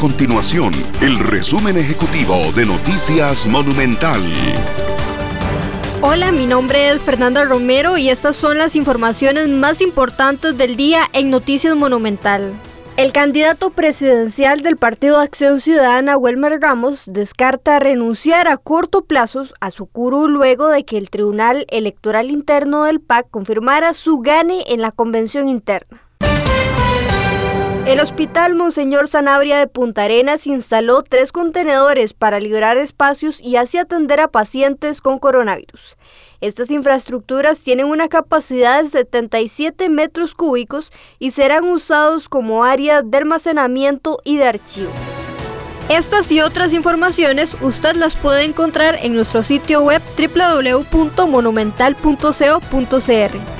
continuación el resumen ejecutivo de Noticias Monumental. Hola, mi nombre es Fernanda Romero y estas son las informaciones más importantes del día en Noticias Monumental. El candidato presidencial del Partido Acción Ciudadana, Welmer Ramos, descarta renunciar a corto plazo a su curul luego de que el Tribunal Electoral Interno del PAC confirmara su gane en la convención interna. El Hospital Monseñor Sanabria de Punta Arenas instaló tres contenedores para liberar espacios y así atender a pacientes con coronavirus. Estas infraestructuras tienen una capacidad de 77 metros cúbicos y serán usados como área de almacenamiento y de archivo. Estas y otras informaciones usted las puede encontrar en nuestro sitio web www.monumental.co.cr.